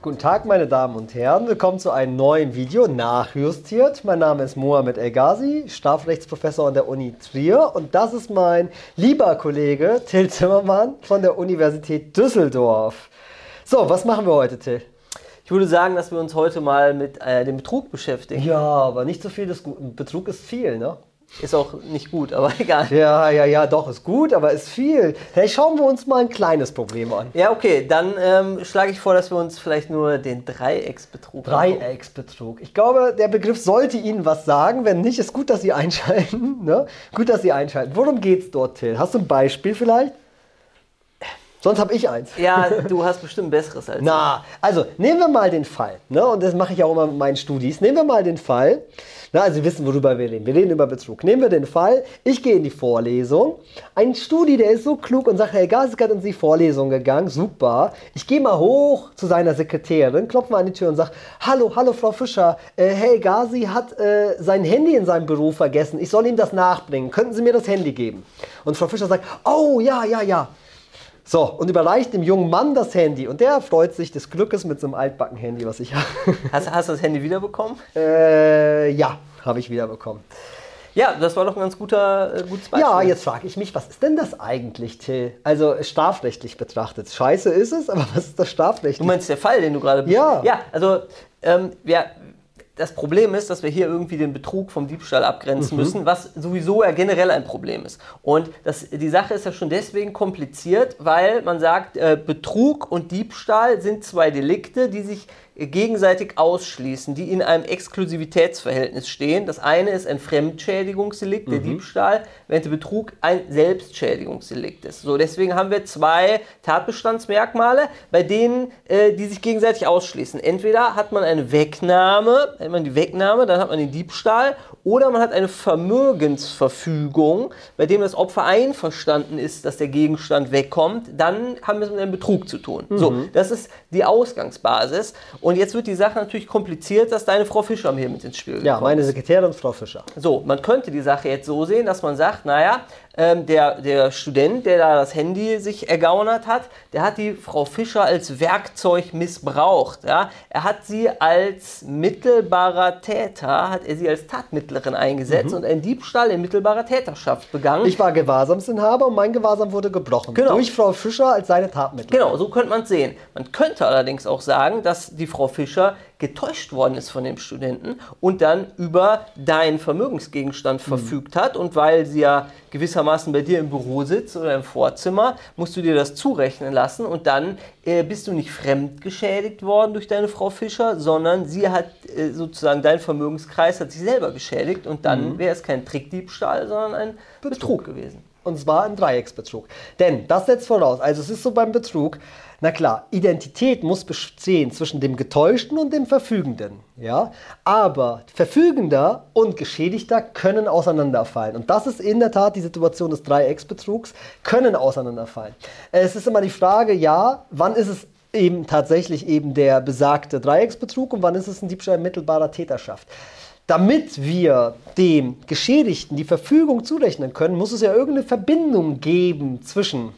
Guten Tag, meine Damen und Herren. Willkommen zu einem neuen Video, nachjustiert. Mein Name ist Mohamed El Ghazi, Strafrechtsprofessor an der Uni Trier. Und das ist mein lieber Kollege Till Zimmermann von der Universität Düsseldorf. So, was machen wir heute, Till? Ich würde sagen, dass wir uns heute mal mit äh, dem Betrug beschäftigen. Ja, aber nicht so viel des Guten. Betrug ist viel, ne? Ist auch nicht gut, aber egal. Ja, ja, ja, doch, ist gut, aber ist viel. Hey, schauen wir uns mal ein kleines Problem an. Ja, okay, dann ähm, schlage ich vor, dass wir uns vielleicht nur den Dreiecksbetrug Dreiecksbetrug. Ich glaube, der Begriff sollte Ihnen was sagen. Wenn nicht, ist gut, dass Sie einschalten. Ne? Gut, dass Sie einschalten. Worum geht's dort, Till? Hast du ein Beispiel vielleicht? Sonst habe ich eins. Ja, du hast bestimmt besseres als Na, also nehmen wir mal den Fall, ne? und das mache ich auch immer mit meinen Studis. Nehmen wir mal den Fall, na, also Sie wissen, worüber wir reden. Wir reden über Betrug. Nehmen wir den Fall, ich gehe in die Vorlesung. Ein Studi, der ist so klug und sagt, Herr Gas ist gerade in die Vorlesung gegangen, super. Ich gehe mal hoch zu seiner Sekretärin, klopfe mal an die Tür und sage, hallo, hallo Frau Fischer, äh, Herr Gazi hat äh, sein Handy in seinem Büro vergessen. Ich soll ihm das nachbringen. Könnten Sie mir das Handy geben? Und Frau Fischer sagt, oh ja, ja, ja. So, und überreicht dem jungen Mann das Handy. Und der freut sich des Glückes mit so einem altbacken Handy, was ich habe. Hast, hast du das Handy wiederbekommen? Äh, ja, habe ich wiederbekommen. Ja, das war doch ein ganz guter, äh, gutes Beispiel. Ja, jetzt frage ich mich, was ist denn das eigentlich, Till? Also strafrechtlich betrachtet. Scheiße ist es, aber was ist das strafrechtlich? Du meinst der Fall, den du gerade... Ja. Ja, also ähm, ja, das Problem ist, dass wir hier irgendwie den Betrug vom Diebstahl abgrenzen mhm. müssen, was sowieso ja generell ein Problem ist. Und das, die Sache ist ja schon deswegen kompliziert, weil man sagt, äh, Betrug und Diebstahl sind zwei Delikte, die sich gegenseitig ausschließen, die in einem Exklusivitätsverhältnis stehen. Das eine ist ein Fremdschädigungsdelikt, der mhm. Diebstahl, während der Betrug ein Selbstschädigungsdelikt ist. So, deswegen haben wir zwei Tatbestandsmerkmale, bei denen äh, die sich gegenseitig ausschließen. Entweder hat man eine Wegnahme, hat man die Wegnahme, dann hat man den Diebstahl, oder man hat eine Vermögensverfügung, bei dem das Opfer einverstanden ist, dass der Gegenstand wegkommt, dann haben wir es mit einem Betrug zu tun. Mhm. So, das ist die Ausgangsbasis. Und jetzt wird die Sache natürlich kompliziert, dass deine Frau Fischer hier mit ins Spiel kommt. Ja, meine Sekretärin Frau Fischer. So, man könnte die Sache jetzt so sehen, dass man sagt, naja, ähm, der, der Student, der da das Handy sich ergaunert hat, der hat die Frau Fischer als Werkzeug missbraucht. Ja? Er hat sie als mittelbarer Täter, hat er sie als Tatmittlerin eingesetzt mhm. und einen Diebstahl in mittelbarer Täterschaft begangen. Ich war Gewahrsamsinhaber und mein Gewahrsam wurde gebrochen. Genau. Durch Frau Fischer als seine Tatmittlerin. Genau, so könnte man es sehen. Man könnte allerdings auch sagen, dass die Frau Fischer getäuscht worden ist von dem Studenten und dann über deinen Vermögensgegenstand mhm. verfügt hat. Und weil sie ja gewissermaßen bei dir im Büro sitzt oder im Vorzimmer, musst du dir das zurechnen lassen und dann äh, bist du nicht fremdgeschädigt worden durch deine Frau Fischer, sondern sie hat äh, sozusagen dein Vermögenskreis hat sich selber geschädigt und dann mhm. wäre es kein Trickdiebstahl, sondern ein Betrug, Betrug gewesen. Und zwar ein Dreiecksbetrug. Denn das setzt voraus, also es ist so beim Betrug, na klar, Identität muss bestehen zwischen dem Getäuschten und dem Verfügenden. Ja? Aber Verfügender und Geschädigter können auseinanderfallen. Und das ist in der Tat die Situation des Dreiecksbetrugs, können auseinanderfallen. Es ist immer die Frage, ja, wann ist es eben tatsächlich eben der besagte Dreiecksbetrug und wann ist es ein Diebstahl mittelbarer Täterschaft? Damit wir dem Geschädigten die Verfügung zurechnen können, muss es ja irgendeine Verbindung geben zwischen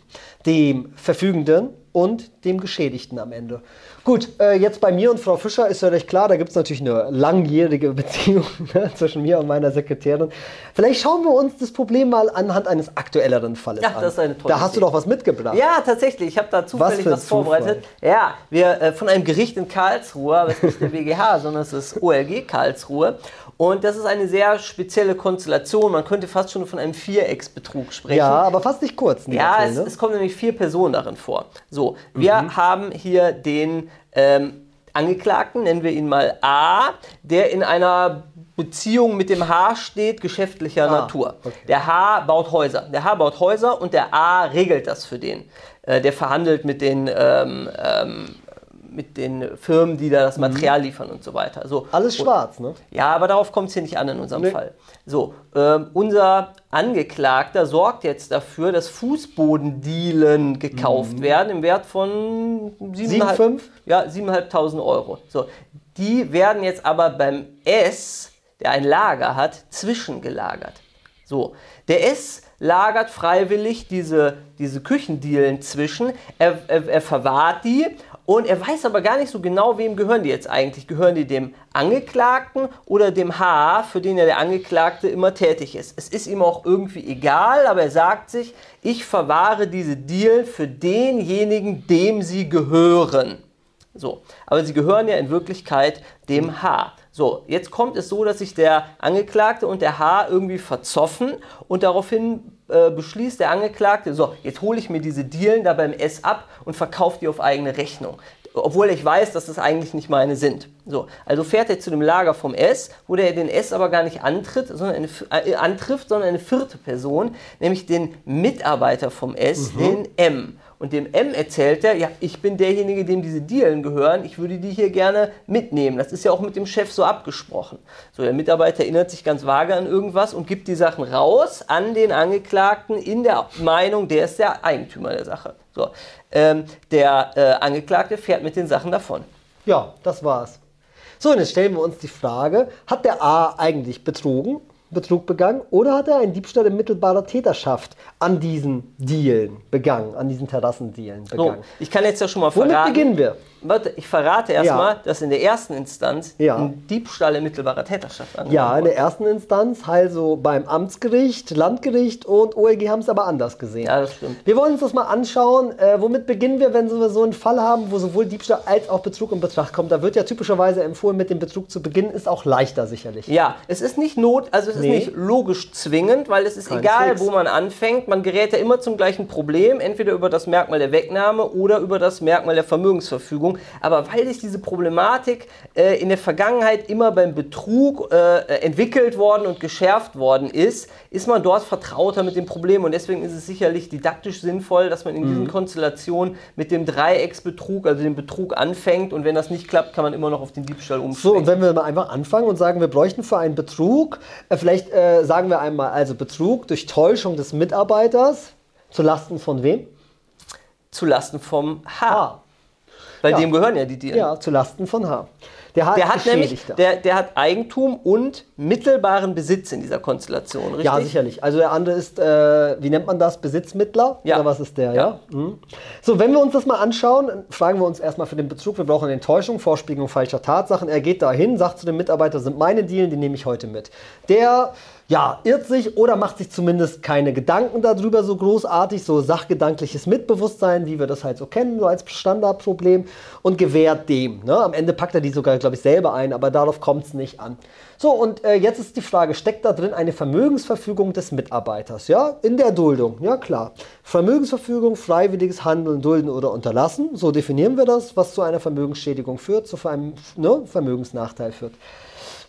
dem Verfügenden und dem Geschädigten am Ende. Gut, äh, jetzt bei mir und Frau Fischer ist ja recht klar, da gibt es natürlich eine langjährige Beziehung ne, zwischen mir und meiner Sekretärin. Vielleicht schauen wir uns das Problem mal anhand eines aktuelleren Falles ja, an. Das ist eine tolle da hast Idee. du doch was mitgebracht. Ja, tatsächlich. Ich habe da zufällig was, was vorbereitet. Ja, wir äh, von einem Gericht in Karlsruhe, aber es ist nicht der BGH, sondern es ist OLG Karlsruhe. Und das ist eine sehr spezielle Konstellation. Man könnte fast schon von einem Vierecksbetrug sprechen. Ja, aber fast nicht kurz. Ja, Fall, es, ne? es, kommen nämlich vier Personen darin vor. So, wir mhm. haben hier den ähm, Angeklagten, nennen wir ihn mal A, der in einer Beziehung mit dem H steht, geschäftlicher ah, Natur. Okay. Der H baut Häuser. Der H baut Häuser und der A regelt das für den. Äh, der verhandelt mit den ähm, ähm, mit den Firmen, die da das mhm. Material liefern und so weiter. So, Alles schwarz, ne? Ja, aber darauf kommt es hier nicht an in unserem nee. Fall. So, ähm, unser Angeklagter sorgt jetzt dafür, dass Fußbodendielen gekauft mhm. werden im Wert von 7.500 ja, 7.500 Euro. So, die werden jetzt aber beim S, der ein Lager hat, zwischengelagert. So, der S lagert freiwillig diese, diese Küchendielen zwischen. Er, er, er verwahrt die Und er weiß aber gar nicht so genau, wem gehören die jetzt eigentlich. Gehören die dem Angeklagten oder dem H, für den ja der Angeklagte immer tätig ist. Es ist ihm auch irgendwie egal, aber er sagt sich, ich verwahre diese Deal für denjenigen, dem sie gehören. So, aber sie gehören ja in Wirklichkeit dem H. So, jetzt kommt es so, dass sich der Angeklagte und der H irgendwie verzoffen und daraufhin äh, beschließt der Angeklagte, so, jetzt hole ich mir diese Dealen da beim S ab und verkaufe die auf eigene Rechnung. Obwohl ich weiß, dass das eigentlich nicht meine sind. So, also fährt er zu dem Lager vom S, wo der den S aber gar nicht antritt, sondern eine, äh, antrifft, sondern eine vierte Person, nämlich den Mitarbeiter vom S, mhm. den M. Und dem M erzählt er, ja, ich bin derjenige, dem diese Dealen gehören, ich würde die hier gerne mitnehmen. Das ist ja auch mit dem Chef so abgesprochen. So, der Mitarbeiter erinnert sich ganz vage an irgendwas und gibt die Sachen raus an den Angeklagten in der Meinung, der ist der Eigentümer der Sache. So, ähm, der äh, Angeklagte fährt mit den Sachen davon. Ja, das war's. So, und jetzt stellen wir uns die Frage, hat der A eigentlich betrogen? Betrug begangen oder hat er einen Diebstahl in mittelbarer Täterschaft an diesen Dealen begangen, an diesen Terrassendealen begangen? So, ich kann jetzt ja schon mal verraten. Womit beginnen wir? Warte, ich verrate erstmal, ja. dass in der ersten Instanz ja. ein Diebstahl in mittelbarer Täterschaft angenommen Ja, in der ersten Instanz, also beim Amtsgericht, Landgericht und OEG haben es aber anders gesehen. Ja, das stimmt. Wir wollen uns das mal anschauen. Äh, womit beginnen wir, wenn wir so einen Fall haben, wo sowohl Diebstahl als auch Betrug in Betracht kommt? Da wird ja typischerweise empfohlen, mit dem Betrug zu beginnen, ist auch leichter sicherlich. Ja, es ist nicht not, also es nee. ist nicht logisch zwingend, weil es ist Kein egal, Fix. wo man anfängt. Man gerät ja immer zum gleichen Problem, entweder über das Merkmal der Wegnahme oder über das Merkmal der Vermögensverfügung. Aber weil sich diese Problematik äh, in der Vergangenheit immer beim Betrug äh, entwickelt worden und geschärft worden ist, ist man dort vertrauter mit dem Problem. Und deswegen ist es sicherlich didaktisch sinnvoll, dass man in diesen mhm. Konstellationen mit dem Dreiecksbetrug, also dem Betrug anfängt. Und wenn das nicht klappt, kann man immer noch auf den Diebstahl umschwenken. So, und wenn wir mal einfach anfangen und sagen, wir bräuchten für einen Betrug, äh, vielleicht äh, sagen wir einmal, also Betrug durch Täuschung des Mitarbeiters, zu Lasten von wem? Zu Lasten vom H. Ah. Weil ja. dem gehören ja die Tiere. Ja, zu Lasten von H. Der, H der hat nämlich, der, der hat Eigentum und mittelbaren Besitz in dieser Konstellation, richtig? Ja, sicherlich. Also der andere ist, äh, wie nennt man das, Besitzmittler? Ja. Oder was ist der, ja? ja? Mhm. So, wenn wir uns das mal anschauen, fragen wir uns erstmal für den Bezug, wir brauchen Enttäuschung, Vorspiegelung falscher Tatsachen. Er geht dahin, sagt zu dem Mitarbeiter, sind meine Dealen, die nehme ich heute mit. Der ja, irrt sich oder macht sich zumindest keine Gedanken darüber so großartig, so sachgedankliches Mitbewusstsein, wie wir das halt so kennen, so als Standardproblem und gewährt dem. Ne? Am Ende packt er die sogar, glaube ich, selber ein, aber darauf kommt es nicht an. So, und äh, jetzt ist die Frage, steckt da drin eine Vermögensverfügung des Mitarbeiters? Ja, in der Duldung, ja klar. Vermögensverfügung, freiwilliges Handeln, Dulden oder Unterlassen, so definieren wir das, was zu einer Vermögensschädigung führt, zu einem ne, Vermögensnachteil führt.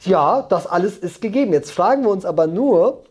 Ja, das alles ist gegeben. Jetzt fragen wir uns aber nur,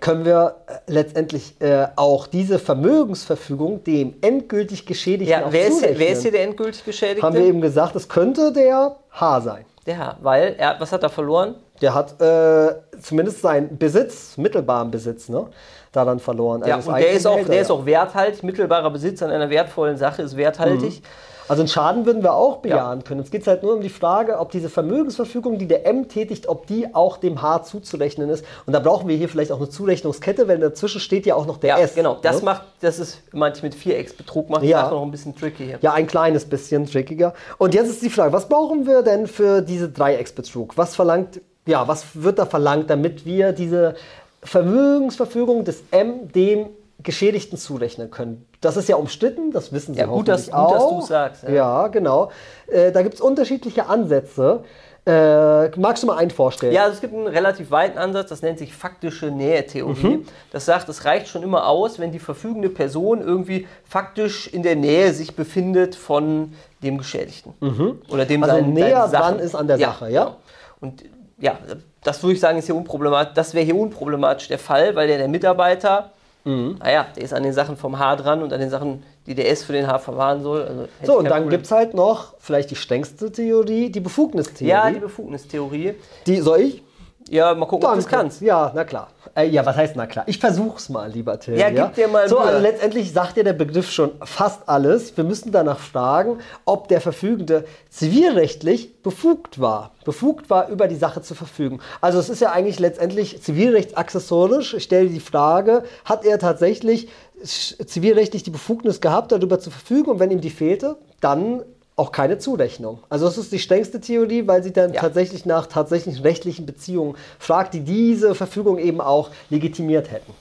können wir äh, letztendlich äh, auch diese Vermögensverfügung dem endgültig Geschädigten ja, wer ist, wer ist hier der endgültig Geschädigte? Haben wir eben gesagt, es könnte der H sein. Der H, weil, er, was hat er verloren? Der hat äh, zumindest seinen Besitz, mittelbaren Besitz, ne, daran verloren. Also ja, und der ist, auch, der ist auch werthaltig. Mittelbarer Besitz an einer wertvollen Sache ist werthaltig. Mhm. Also einen Schaden würden wir auch bejahen ja. können. Es geht halt nur um die Frage, ob diese Vermögensverfügung, die der M tätigt, ob die auch dem H zuzurechnen ist. Und da brauchen wir hier vielleicht auch eine Zurechnungskette, weil dazwischen steht ja auch noch der ja, S. Genau, das ne? macht, das ist manchmal mit Vierecksbetrug macht ja. Sache noch ein bisschen tricky hier. Ja, ein kleines bisschen trickiger. Und jetzt ist die Frage, was brauchen wir denn für diese Dreiecksbetrug? Was verlangt, ja, was wird da verlangt, damit wir diese Vermögensverfügung des M dem Geschädigten zurechnen können. Das ist ja umstritten, das wissen Sie ja, gut, dass, auch. Gut, dass du sagst. Ja, ja genau. Äh, da gibt es unterschiedliche Ansätze. Äh, magst du mal einen vorstellen? Ja, also es gibt einen relativ weiten Ansatz, das nennt sich faktische Nähetheorie. Mhm. Das sagt, es reicht schon immer aus, wenn die verfügende Person irgendwie faktisch in der Nähe sich befindet von dem Geschädigten. Mhm. Oder dem also sein, näher dran ist an der ja, Sache, ja? Genau. Und ja, das würde ich sagen, ist hier unproblematisch. Das wäre hier unproblematisch der Fall, weil der, der Mitarbeiter Mhm. Naja, der ist an den Sachen vom H dran und an den Sachen, die der S für den H verwahren soll. Also so, und dann gibt es halt noch vielleicht die strengste Theorie, die Befugnistheorie. Ja, die Befugnistheorie. Die soll ich? Ja, mal gucken, Danke. ob du es kannst. Ja, na klar. Äh, ja, was heißt na klar? Ich versuch's mal, lieber Till. Ja, gib dir mal So, also letztendlich sagt ja der Begriff schon fast alles. Wir müssen danach fragen, ob der Verfügende zivilrechtlich befugt war. Befugt war, über die Sache zu verfügen. Also es ist ja eigentlich letztendlich zivilrechtsaccessorisch. Ich stelle die Frage, hat er tatsächlich zivilrechtlich die Befugnis gehabt, darüber zu verfügen und wenn ihm die fehlte, dann auch keine Zurechnung. Also das ist die strengste Theorie, weil sie dann ja. tatsächlich nach tatsächlichen rechtlichen Beziehungen fragt, die diese Verfügung eben auch legitimiert hätten.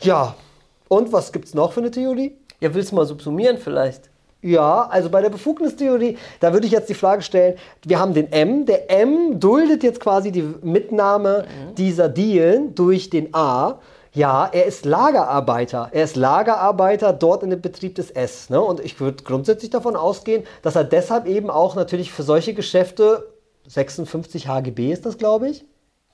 Ja, und was gibt es noch für eine Theorie? Ja, willst du mal subsumieren vielleicht? Ja, also bei der Befugnistheorie, da würde ich jetzt die Frage stellen, wir haben den M, der M duldet jetzt quasi die Mitnahme mhm. dieser Dielen durch den A. Ja, er ist Lagerarbeiter. Er ist Lagerarbeiter dort in dem Betrieb des S. Ne? Und ich würde grundsätzlich davon ausgehen, dass er deshalb eben auch natürlich für solche Geschäfte 56 HGB ist das, glaube ich,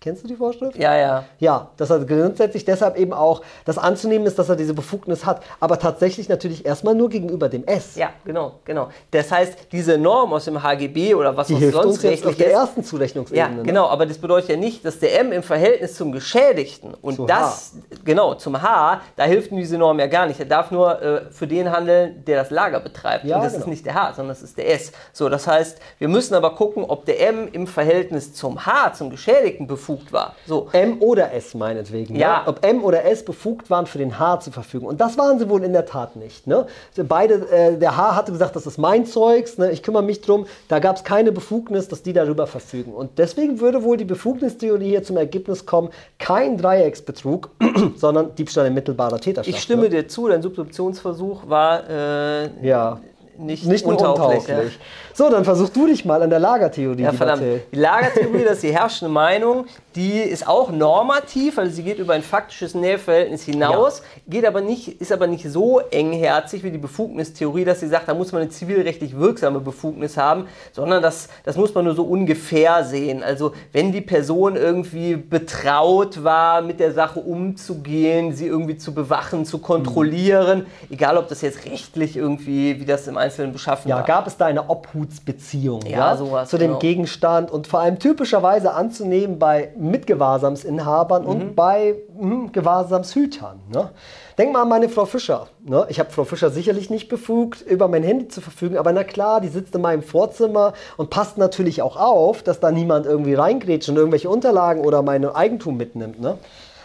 Kennst du die Vorschrift? Ja, ja. Ja, dass er grundsätzlich deshalb eben auch das anzunehmen ist, dass er diese Befugnis hat, aber tatsächlich natürlich erstmal nur gegenüber dem S. Ja, genau, genau. Das heißt, diese Norm aus dem HGB oder was die auch hilft sonst uns jetzt auf der ersten Zurechnungsebene. Ja, ne? genau, aber das bedeutet ja nicht, dass der M im Verhältnis zum Geschädigten und Zu das, H. genau, zum H, da hilft diese Norm ja gar nicht. Er darf nur äh, für den handeln, der das Lager betreibt. Ja, und das genau. ist nicht der H, sondern das ist der S. So, das heißt, wir müssen aber gucken, ob der M im Verhältnis zum H, zum Geschädigten befugt befugt war. So. M oder S meinetwegen. Ne? Ja. Ne? Ob M oder S befugt waren, für den H zu verfügen. Und das waren sie wohl in der Tat nicht. Ne? Beide, äh, der H hatte gesagt, das ist mein Zeugs, ne? ich kümmere mich drum. Da gab es keine Befugnis, dass die darüber verfügen. Und deswegen würde wohl die Befugnistheorie hier zum Ergebnis kommen, kein Dreiecksbetrug, sondern Diebstahl in mittelbarer Täterschaft. Ich stimme ne? dir zu, dein Substitutionsversuch war äh, ja nicht, nicht untauglich. Ja. So, dann versuch du dich mal an der Lagertheorie. Ja, verdammt. Die Lagertheorie, das ist die herrschende Meinung, die ist auch normativ, also sie geht über ein faktisches Näheverhältnis hinaus, ja. geht aber nicht, ist aber nicht so engherzig wie die Befugnistheorie, dass sie sagt, da muss man eine zivilrechtlich wirksame Befugnis haben, sondern das, das muss man nur so ungefähr sehen. Also wenn die Person irgendwie betraut war, mit der Sache umzugehen, sie irgendwie zu bewachen, zu kontrollieren, mhm. egal ob das jetzt rechtlich irgendwie, wie das im Einzelnen beschaffen ja, war. Gab es da eine Obhutsbeziehung ja, ja, sowas, zu dem genau. Gegenstand und vor allem typischerweise anzunehmen bei Mitgewahrsamsinhabern mhm. und bei hm, Gewahrsamshütern. Ne? Denk mal an meine Frau Fischer. Ne? Ich habe Frau Fischer sicherlich nicht befugt, über mein Handy zu verfügen, aber na klar, die sitzt in meinem Vorzimmer und passt natürlich auch auf, dass da niemand irgendwie reingrätscht und irgendwelche Unterlagen oder mein Eigentum mitnimmt. Ne?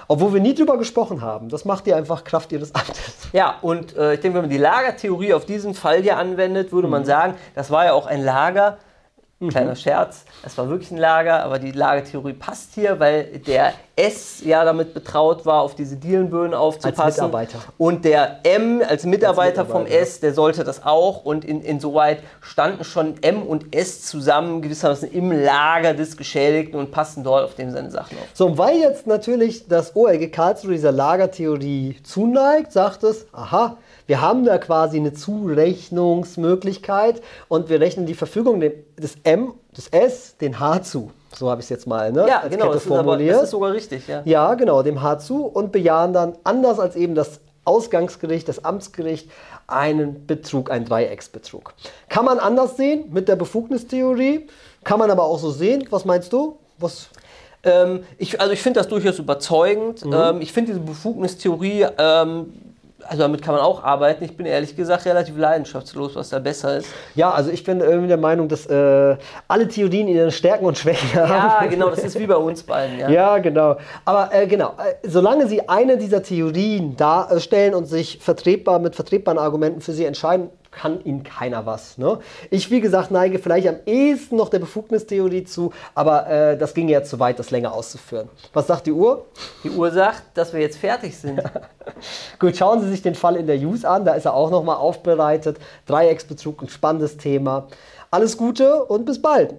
Obwohl wir nie drüber gesprochen haben. Das macht ihr einfach Kraft ihres Amtes. Ja, und äh, ich denke, wenn man die Lagertheorie auf diesen Fall hier anwendet, würde mhm. man sagen, das war ja auch ein Lager, Mhm. Kleiner Scherz, es war wirklich ein Lager, aber die Lagertheorie passt hier, weil der S ja damit betraut war, auf diese Dielenböden aufzupassen. Als Mitarbeiter. Und der M als Mitarbeiter, als Mitarbeiter vom S, der sollte das auch. Und in, insoweit standen schon M und S zusammen gewissermaßen im Lager des Geschädigten und passten dort auf dem seine Sachen auf. So, und weil jetzt natürlich das OLG Karlsruhe dieser Lagertheorie zuneigt, sagt es, aha, wir haben da quasi eine Zurechnungsmöglichkeit und wir rechnen die Verfügung des M, des S, den H zu. So habe ich es jetzt mal ne, ja, als genau, Kette das formuliert. Ist aber, das ist sogar richtig, ja. Ja, genau, dem H zu und bejahen dann, anders als eben das Ausgangsgericht, das Amtsgericht, einen Betrug, einen Dreiecksbetrug. Kann man anders sehen mit der Befugnistheorie, kann man aber auch so sehen. Was meinst du? Was ähm, ich, also ich finde das durchaus überzeugend. Mhm. Ähm, ich finde diese Befugnistheorie ähm, also damit kann man auch arbeiten. Ich bin ehrlich gesagt relativ leidenschaftslos, was da besser ist. Ja, also ich bin irgendwie der Meinung, dass äh, alle Theorien ihre Stärken und Schwächen haben. Ja, genau, das ist wie bei uns beiden. Ja, ja genau. Aber äh, genau, äh, solange Sie eine dieser Theorien darstellen und sich vertretbar mit vertretbaren Argumenten für Sie entscheiden, kann ihnen keiner was. Ne? Ich, wie gesagt, neige vielleicht am ehesten noch der Befugnistheorie zu, aber äh, das ging ja zu weit, das länger auszuführen. Was sagt die Uhr? Die Uhr sagt, dass wir jetzt fertig sind. Gut, schauen Sie sich den Fall in der Use an, da ist er auch nochmal aufbereitet. Dreiecksbezug, ein spannendes Thema. Alles Gute und bis bald.